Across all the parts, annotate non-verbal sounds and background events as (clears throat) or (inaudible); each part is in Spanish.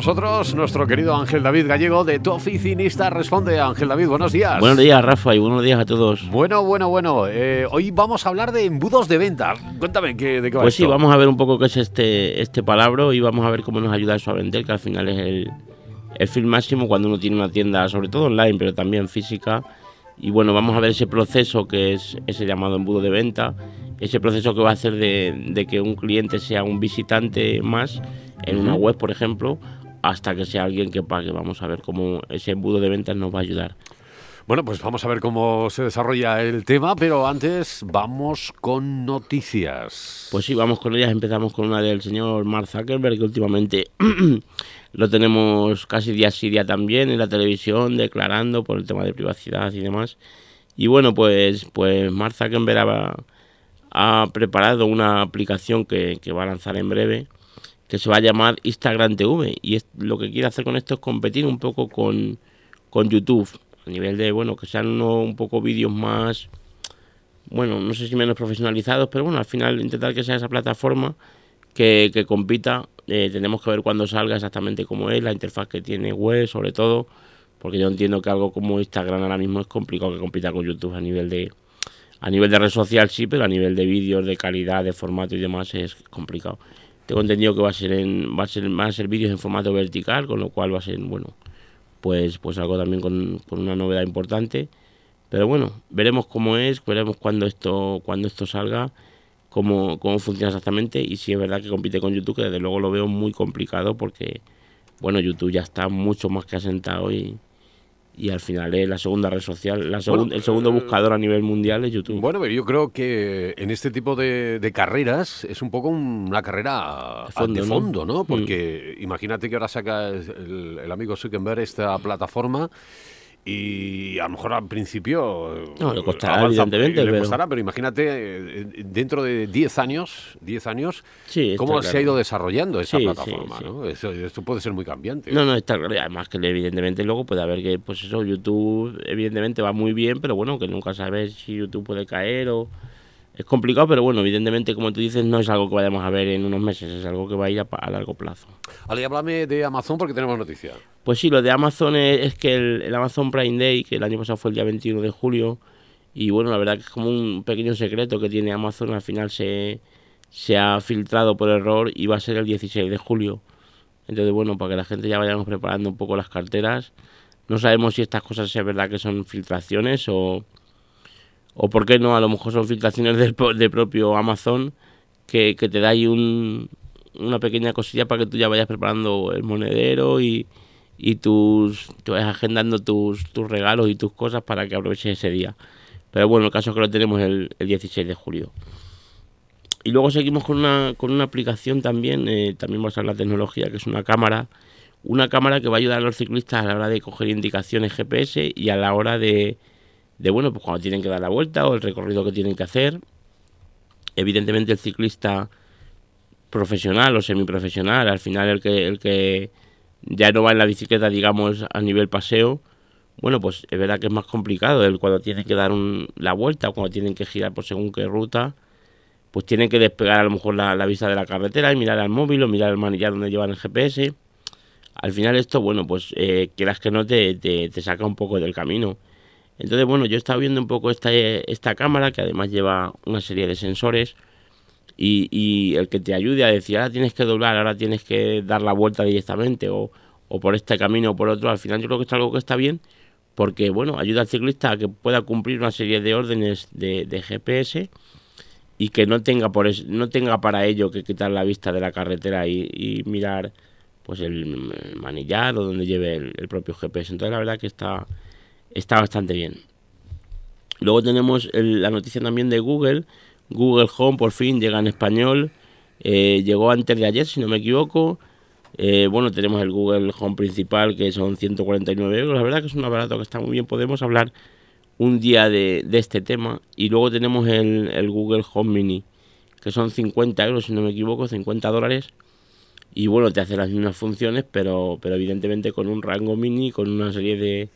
nosotros nuestro querido Ángel David Gallego de Tu Oficinista Responde. Ángel David, buenos días. Buenos días, Rafa, y buenos días a todos. Bueno, bueno, bueno. Eh, hoy vamos a hablar de embudos de venta. Cuéntame ¿qué, de qué va Pues sí, esto? vamos a ver un poco qué es este, este palabra y vamos a ver cómo nos ayuda eso a vender, que al final es el, el fin máximo cuando uno tiene una tienda, sobre todo online, pero también física. Y bueno, vamos a ver ese proceso que es ese llamado embudo de venta, ese proceso que va a hacer de, de que un cliente sea un visitante más en una web, por ejemplo, hasta que sea alguien que pague. Vamos a ver cómo ese embudo de ventas nos va a ayudar. Bueno, pues vamos a ver cómo se desarrolla el tema, pero antes vamos con noticias. Pues sí, vamos con ellas. Empezamos con una del señor Mark Zuckerberg, que últimamente (clears throat) lo tenemos casi día sí día también en la televisión, declarando por el tema de privacidad y demás. Y bueno, pues, pues Mark Zuckerberg ha, ha preparado una aplicación que, que va a lanzar en breve, que se va a llamar Instagram TV. Y es, lo que quiere hacer con esto es competir un poco con, con YouTube. A nivel de, bueno, que sean uno, un poco vídeos más bueno, no sé si menos profesionalizados, pero bueno, al final intentar que sea esa plataforma que, que compita. Eh, tenemos que ver cuando salga exactamente cómo es, la interfaz que tiene web, sobre todo, porque yo entiendo que algo como Instagram ahora mismo es complicado que compita con YouTube a nivel de a nivel de red social sí, pero a nivel de vídeos, de calidad, de formato y demás es complicado. Tengo entendido que va a ser en, va a ser, van a ser vídeos en formato vertical, con lo cual va a ser bueno, pues pues algo también con, con una novedad importante. Pero bueno, veremos cómo es, veremos cuándo esto, cuando esto salga, cómo, cómo funciona exactamente y si es verdad que compite con YouTube, que desde luego lo veo muy complicado porque, bueno, YouTube ya está mucho más que asentado y, y al final es la segunda red social, la segun- Bueno, el segundo eh, buscador a nivel mundial es YouTube. Bueno, pero yo creo que en este tipo de, de carreras es un poco una carrera De fondo, de ¿no? fondo, ¿no? Mm. Porque imagínate que ahora saca el, el amigo Zuckerberg esta plataforma y a lo mejor al principio No, le costará, avanza- evidentemente, le pero- costará, pero imagínate eh, dentro de 10 años, 10 años, Sí, cómo se ha ido desarrollando esa Sí, plataforma, sí. ¿no? Eso- esto puede ser muy cambiante. No, no, está claro. Además que evidentemente luego puede haber que, pues eso, YouTube evidentemente va muy bien, pero bueno, que nunca sabes si YouTube puede caer o... Es complicado, pero bueno, evidentemente, como tú dices, no es algo que vayamos a ver en unos meses, es algo que va a ir a, largo plazo. Ale, háblame de Amazon porque tenemos noticia. Pues sí, lo de Amazon es, es que el, el Amazon Prime Day, que el año pasado fue el día 21 de julio, y bueno, la verdad que es como un pequeño secreto que tiene Amazon, al final se, se ha filtrado por error y va a ser el 16 de julio. Entonces, bueno, para que la gente ya vayamos preparando un poco las carteras. No sabemos si estas cosas es verdad que son filtraciones o, o por qué no, a lo mejor son filtraciones del, del propio Amazon que, que te da ahí un, una pequeña cosilla para que tú ya vayas preparando el monedero y, y tus, te vayas agendando tus, tus regalos y tus cosas para que aproveches ese día. Pero bueno, el caso es que lo tenemos el, el 16 de julio. Y luego seguimos con una, con una aplicación también, eh, también vamos a hablar de tecnología, que es una cámara. Una cámara que va a ayudar a los ciclistas a la hora de coger indicaciones GPS y a la hora de, de bueno, pues cuando tienen que dar la vuelta o el recorrido que tienen que hacer. Evidentemente el ciclista profesional o semiprofesional, al final el que, el que ya no va en la bicicleta, digamos, a nivel paseo, bueno, pues es verdad que es más complicado el cuando tienen que dar un- la vuelta o cuando tienen que girar por según qué ruta, pues tienen que despegar a lo mejor la, vista de la carretera y mirar al móvil o mirar el manillar donde llevan el GPS. Al final esto, bueno, pues eh, quieras que no te, te, te saca un poco del camino. Entonces, bueno, yo he estado viendo un poco esta, esta cámara que además lleva una serie de sensores y, y el que te ayude a decir, ahora tienes que doblar, ahora tienes que dar la vuelta directamente o, o por este camino o por otro, al final yo creo que es algo que está bien porque, bueno, ayuda al ciclista a que pueda cumplir una serie de órdenes de, GPS y que no tenga, por es- no tenga para ello que quitar la vista de la carretera y, y mirar pues el, manillar o donde lleve el propio GPS. Entonces la verdad que está, está bastante bien. Luego tenemos el- la noticia también de Google. Google Home por fin llega en español. Eh, llegó antes de ayer, si no me equivoco. Eh, bueno, tenemos el Google Home principal que son 149 euros. La verdad que es un aparato que está muy bien. Podemos hablar un día de, de este tema. Y luego tenemos el, el Google Home Mini, que son 50 euros, si no me equivoco, 50 dólares. Y bueno, te hace las mismas funciones, pero, pero evidentemente con un rango mini, con una serie de,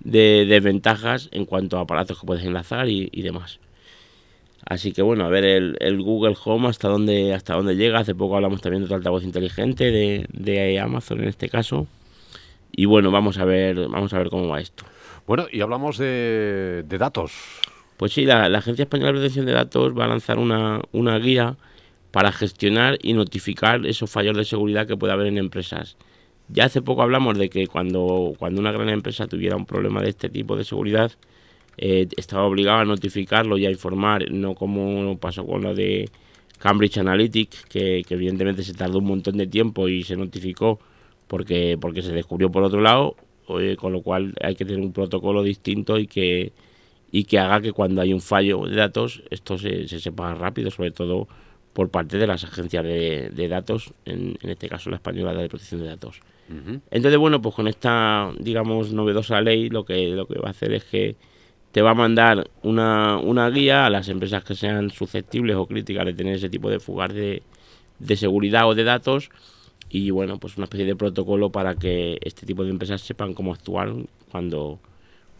de, de ventajas en cuanto a aparatos que puedes enlazar y, y demás. Así que bueno, a ver el, el, Google Home hasta dónde, hasta dónde llega. Hace poco hablamos también de otro altavoz inteligente de, de Amazon en este caso. Y bueno, vamos a ver, vamos a ver cómo va esto. Bueno, y hablamos de, de datos. Pues sí, la, Agencia Española de Protección de Datos va a lanzar una, una guía para gestionar y notificar esos fallos de seguridad que puede haber en empresas. Ya hace poco hablamos de que cuando, cuando una gran empresa tuviera un problema de este tipo de seguridad, eh, estaba obligado a notificarlo y a informar, no como pasó con lo de Cambridge Analytic, que, evidentemente se tardó un montón de tiempo y se notificó porque, porque se descubrió por otro lado, con lo cual hay que tener un protocolo distinto y que, y que haga que cuando hay un fallo de datos esto se, se sepa rápido, sobre todo por parte de las agencias de, datos, en, este caso la española de protección de datos. Entonces, bueno, pues con esta, digamos, novedosa ley, lo que, lo que va a hacer es que te va a mandar una, una guía a las empresas que sean susceptibles o críticas de tener ese tipo de fugas de, de seguridad o de datos y bueno, pues una especie de protocolo para que este tipo de empresas sepan cómo actuar cuando,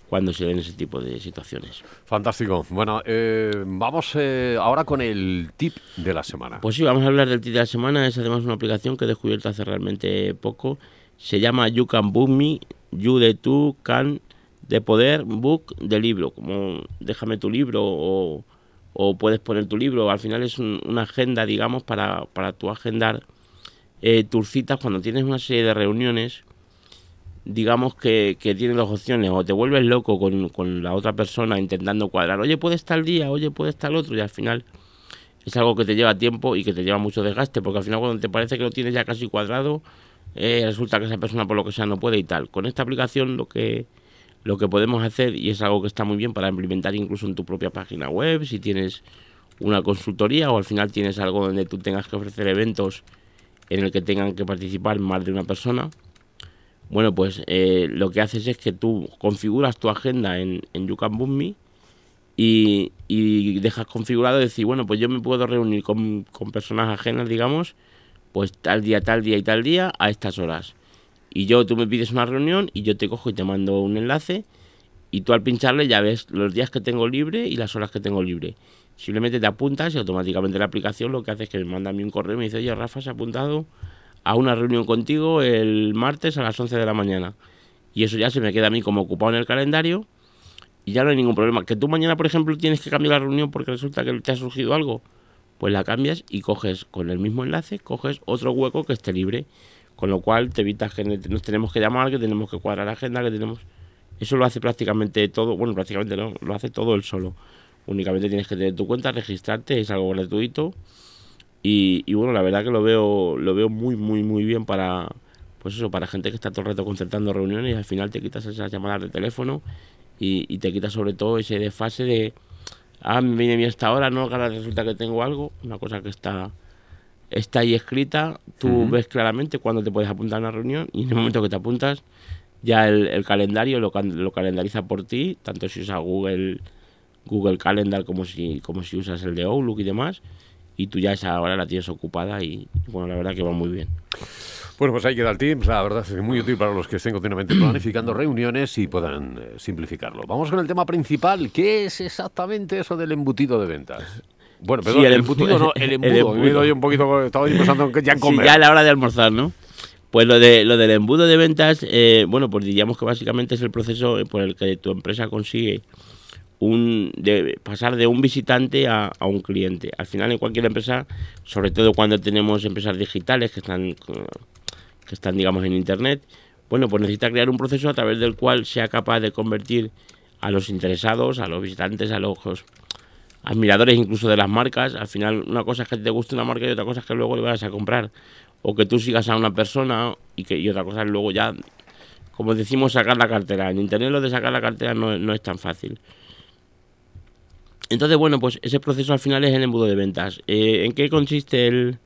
cuando se ven ese tipo de situaciones. Fantástico. Bueno, eh, vamos eh, ahora con el tip de la semana. Pues sí, vamos a hablar del tip de la semana. Es además una aplicación que he descubierto hace realmente poco. Se llama You Can Book Me, You de tú, Can de poder, Book de libro. Como déjame tu libro o, o puedes poner tu libro. Al final es una agenda, digamos, para, para tu agendar eh, tus citas. Cuando tienes una serie de reuniones digamos que, que tienes dos opciones, o te vuelves loco con, la otra persona intentando cuadrar, oye, puede estar el día, oye, puede estar el otro, y al final es algo que te lleva tiempo y que te lleva mucho desgaste, porque al final cuando te parece que lo tienes ya casi cuadrado, eh, resulta que esa persona por lo que sea no puede y tal. Con esta aplicación lo que, lo que podemos hacer, y es algo que está muy bien para implementar incluso en tu propia página web, si tienes una consultoría o al final tienes algo donde tú tengas que ofrecer eventos en el que tengan que participar más de una persona, bueno, pues eh, lo que haces es que tú configuras tu agenda en, en You Me y, dejas configurado decir, bueno, pues yo me puedo reunir con, personas ajenas, digamos, pues tal día, tal día y tal día a estas horas. Y yo, tú me pides una reunión y yo te cojo y te mando un enlace y tú al pincharle ya ves los días que tengo libre y las horas que tengo libre. Simplemente te apuntas y automáticamente la aplicación lo que hace es que me manda a mí un correo y me dice, oye, Rafa, se ha apuntado a una reunión contigo el martes a las 11 de la mañana. Y eso ya se me queda a mí como ocupado en el calendario y ya no hay ningún problema. Que tú mañana, por ejemplo, tienes que cambiar la reunión porque resulta que te ha surgido algo, pues la cambias y coges con el mismo enlace, coges otro hueco que esté libre. Con lo cual te evitas que nos tenemos que llamar, que tenemos que cuadrar la agenda, que tenemos... Eso lo hace prácticamente todo, bueno, prácticamente no, lo hace todo él solo. Únicamente tienes que tener tu cuenta, registrarte, es algo gratuito y, bueno, la verdad que lo veo, lo veo muy, muy, muy bien para, pues eso, para gente que está todo el rato concertando reuniones y al final te quitas esas llamadas de teléfono y, te quitas sobre todo ese desfase de, ah, me viene bien esta hora, no, ahora resulta que tengo algo, una cosa que está, está ahí escrita, tú ves claramente cuándo te puedes apuntar a una reunión y en el momento que te apuntas ya el, calendario lo, lo calendariza por ti, tanto si usas Google, Google Calendar como si, como si usas el de Outlook y demás y tú ya esa hora la tienes ocupada y bueno, la verdad que va muy bien. Bueno, pues ahí queda el Teams, la verdad es muy útil para los que estén continuamente (clears throat) planificando reuniones y puedan eh, simplificarlo. Vamos con el tema principal, ¿qué es exactamente eso del embutido de ventas? Bueno, perdón, el, embutido no, (laughs) el embudo. Me he un poquito, estaba pensando en que ya comer. Sí, ya a la hora de almorzar, ¿no? Pues lo, de, lo del embudo de ventas, eh, bueno, pues diríamos que básicamente es el proceso por el que tu empresa consigue un, de pasar de un visitante a, un cliente. Al final en cualquier empresa, sobre todo cuando tenemos empresas digitales que están, que están digamos en internet, bueno, pues necesita crear un proceso a través del cual sea capaz de convertir a los interesados, a los visitantes, a los admiradores incluso de las marcas. Al final una cosa es que te guste una marca y otra cosa es que luego le vayas a comprar. O que tú sigas a una persona y, que, y otra cosa es luego ya, como decimos, sacar la cartera. En internet lo de sacar la cartera no, no es tan fácil. Entonces, bueno, pues ese proceso al final es el embudo de ventas. Eh, ¿En qué consiste el,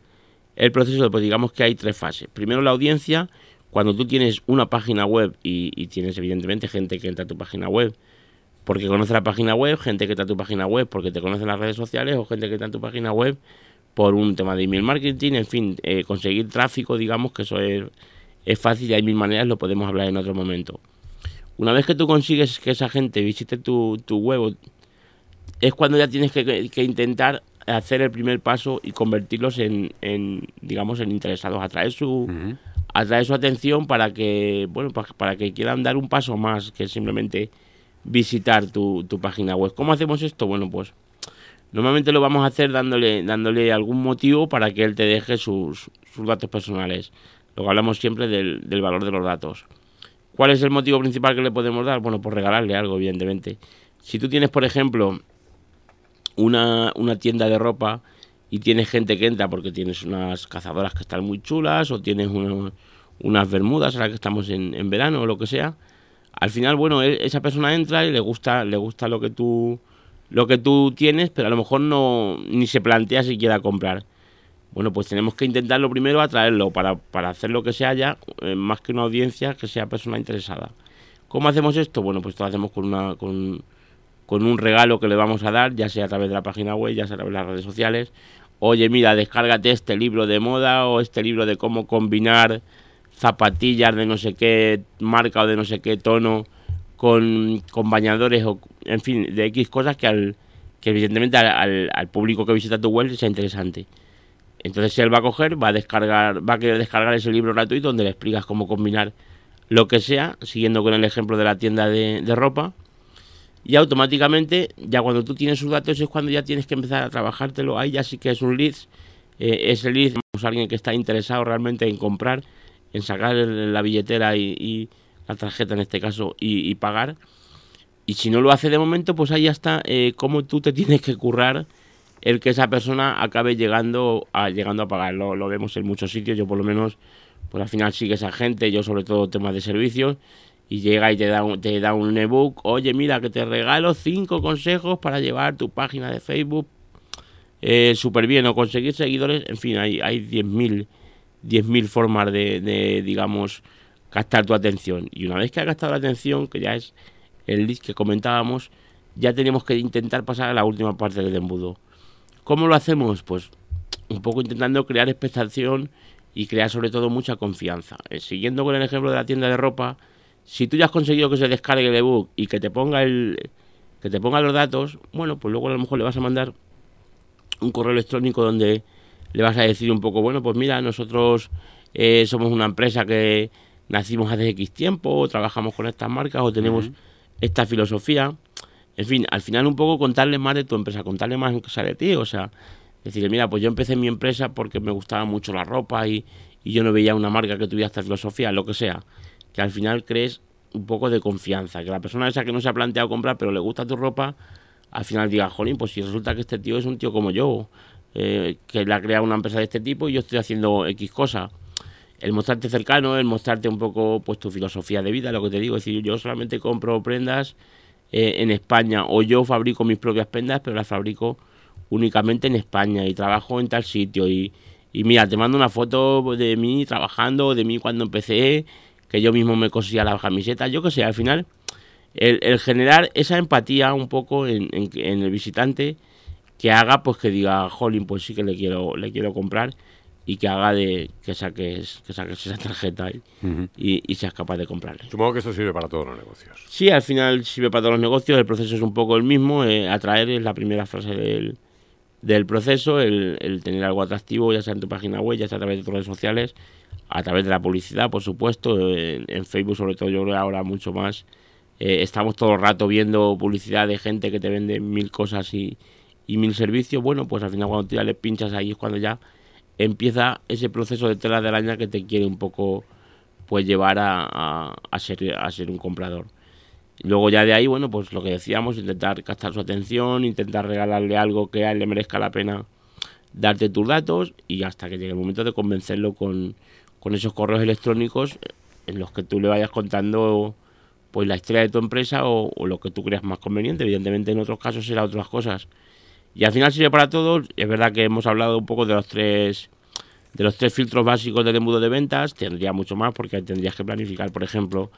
proceso? Pues digamos que hay tres fases. Primero la audiencia, cuando tú tienes una página web y, tienes evidentemente gente que entra a tu página web porque conoce la página web, gente que entra a tu página web porque te conoce en las redes sociales o gente que entra a tu página web por un tema de email marketing, en fin, eh, conseguir tráfico, digamos que eso es, es fácil y hay mil maneras, lo podemos hablar en otro momento. Una vez que tú consigues que esa gente visite tu, tu web es cuando ya tienes que, intentar hacer el primer paso y convertirlos en, digamos, en interesados, atraer su, atraer su atención para que, bueno, para, que quieran dar un paso más que simplemente visitar tu, tu página web. ¿Cómo hacemos esto? Bueno, pues normalmente lo vamos a hacer dándole, dándole algún motivo para que él te deje sus, sus datos personales. Luego hablamos siempre del, del valor de los datos. ¿Cuál es el motivo principal que le podemos dar? Bueno, pues regalarle algo, evidentemente. Si tú tienes, por ejemplo, una, una tienda de ropa y tienes gente que entra porque tienes unas cazadoras que están muy chulas o tienes unas bermudas ahora que estamos en, en, verano o lo que sea, al final, bueno, e, esa persona entra y le gusta, le gusta lo que tú lo que tú tienes, pero a lo mejor no ni se plantea si quiera comprar. Bueno, pues tenemos que intentarlo primero atraerlo para, para hacer lo que sea ya, eh, más que una audiencia, que sea persona interesada. ¿Cómo hacemos esto? Bueno, pues lo hacemos con una, con, con un regalo que le vamos a dar, ya sea a través de la página web, ya sea a través de las redes sociales. Oye, mira, descárgate este libro de moda o este libro de cómo combinar zapatillas de no sé qué marca o de no sé qué tono con, con bañadores o, en fin, de X cosas que, al, que evidentemente al, al, público que visita tu web sea interesante. Entonces él va a coger, va a descargar, va a querer descargar ese libro gratuito donde le explicas cómo combinar lo que sea, siguiendo con el ejemplo de la tienda de, de ropa y automáticamente, ya cuando tú tienes sus datos es cuando ya tienes que empezar a trabajártelo. Ahí ya sí que es un lead. Eh, ese lead es alguien que está interesado realmente en comprar, en sacar la billetera y, la tarjeta en este caso y, pagar. Y si no lo hace de momento, pues ahí ya está eh, cómo tú te tienes que currar el que esa persona acabe llegando a, llegando a pagar. Lo, lo vemos en muchos sitios. Yo por lo menos, pues al final sigue esa gente. Yo sobre todo temas de servicios y llega y te da un, te da un ebook, oye mira que te regalo cinco consejos para llevar tu página de Facebook eh, súper bien o conseguir seguidores, en fin, hay, hay 10.000 formas de, digamos, captar tu atención. Y una vez que ha gastado la atención, que ya es el list que comentábamos, ya tenemos que intentar pasar a la última parte del embudo. ¿Cómo lo hacemos? Pues un poco intentando crear expectación y crear sobre todo mucha confianza. Eh, siguiendo con el ejemplo de la tienda de ropa, si tú ya has conseguido que se descargue el ebook y que te ponga el que te ponga los datos, bueno, pues luego a lo mejor le vas a mandar un correo electrónico donde le vas a decir un poco, bueno, pues mira, nosotros eh, somos una empresa que nacimos hace X tiempo, trabajamos con estas marcas o tenemos esta filosofía. En fin, al final un poco contarle más de tu empresa, contarle más de ti, o sea, decirle, mira, pues yo empecé mi empresa porque me gustaba mucho la ropa y, y yo no veía una marca que tuviera esta filosofía, lo que sea que al final crees un poco de confianza, que la persona esa que no se ha planteado comprar pero le gusta tu ropa, al final diga, jolín, pues si resulta que este tío es un tío como yo, eh, que le ha creado una empresa de este tipo y yo estoy haciendo X cosa. El mostrarte cercano, el mostrarte un poco pues tu filosofía de vida, lo que te digo, es decir, yo solamente compro prendas eh, en España o yo fabrico mis propias prendas, pero las fabrico únicamente en España y trabajo en tal sitio y, y mira, te mando una foto de mí trabajando, de mí cuando empecé que yo mismo me cosía la camiseta, yo que sé, al final, el, generar esa empatía un poco en, el visitante que haga pues que diga, jolín, pues sí que le quiero, le quiero comprar y que haga de que saques, que saques esa tarjeta y, y, seas capaz de comprarle. Supongo que eso sirve para todos los negocios. Sí, al final sirve para todos los negocios, el proceso es un poco el mismo, eh, atraer es la primera frase del, del proceso, el, el, tener algo atractivo, ya sea en tu página web, ya sea a través de tus redes sociales, a través de la publicidad, por supuesto, en, Facebook sobre todo yo creo ahora mucho más. Eh, estamos todo el rato viendo publicidad de gente que te vende mil cosas y, mil servicios. Bueno, pues al final cuando tú ya le pinchas ahí es cuando ya empieza ese proceso de tela de araña que te quiere un poco pues llevar a, a, ser, a ser un comprador. Luego ya de ahí, bueno, pues lo que decíamos, intentar captar su atención, intentar regalarle algo que a él le merezca la pena darte tus datos y hasta que llegue el momento de convencerlo con, con esos correos electrónicos en los que tú le vayas contando pues la historia de tu empresa o, lo que tú creas más conveniente. Evidentemente en otros casos será otras cosas. Y al final sirve para todos. Es verdad que hemos hablado un poco de los tres de los tres filtros básicos del embudo de ventas. Tendría mucho más porque tendrías que planificar, por ejemplo,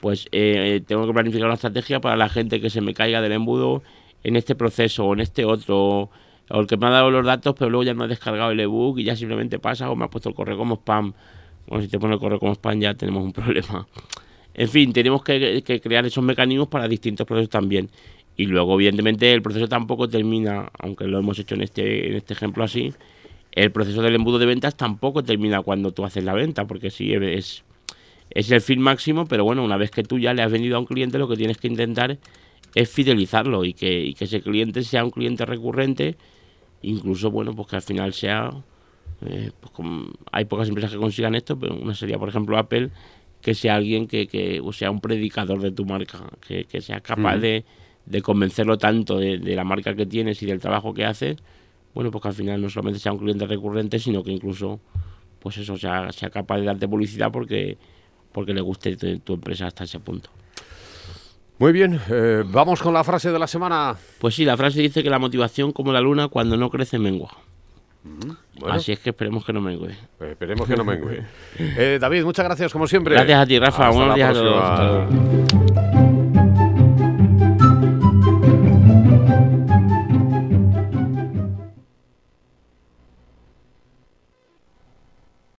pues eh, tengo que planificar una estrategia para la gente que se me caiga del embudo en este proceso o en este otro. O el que me ha dado los datos, pero luego ya no ha descargado el ebook y ya simplemente pasa o me ha puesto el correo como spam. Bueno, si te pone el correo como spam ya tenemos un (laughs) problema. En fin, tenemos que, crear esos mecanismos para distintos procesos también. Y luego, evidentemente, el proceso tampoco termina, aunque lo hemos hecho en este, en este ejemplo así, el proceso del embudo de ventas tampoco termina cuando tú haces la venta, porque sí, es, es el fin máximo, pero bueno, una vez que tú ya le has vendido a un cliente, lo que tienes que intentar es fidelizarlo y que, y que ese cliente sea un cliente recurrente, incluso, bueno, pues que al final sea, eh, pues hay pocas empresas que consigan esto, pero una sería, por ejemplo, Apple, que sea alguien que, que o sea un predicador de tu marca, que, sea capaz de, de, convencerlo tanto de, de, la marca que tienes y del trabajo que haces, bueno, pues que al final no solamente sea un cliente recurrente, sino que incluso, pues eso, sea, sea capaz de darte publicidad porque, porque le guste tu empresa hasta ese punto. Muy bien, eh, vamos con la frase de la semana. Pues sí, la frase dice que la motivación como la luna cuando no crece mengua. Mm, Así es que esperemos que no mengue. Pues esperemos que no mengue. eh, David, muchas gracias como siempre. Gracias a ti, Rafa. Buenos días a todos.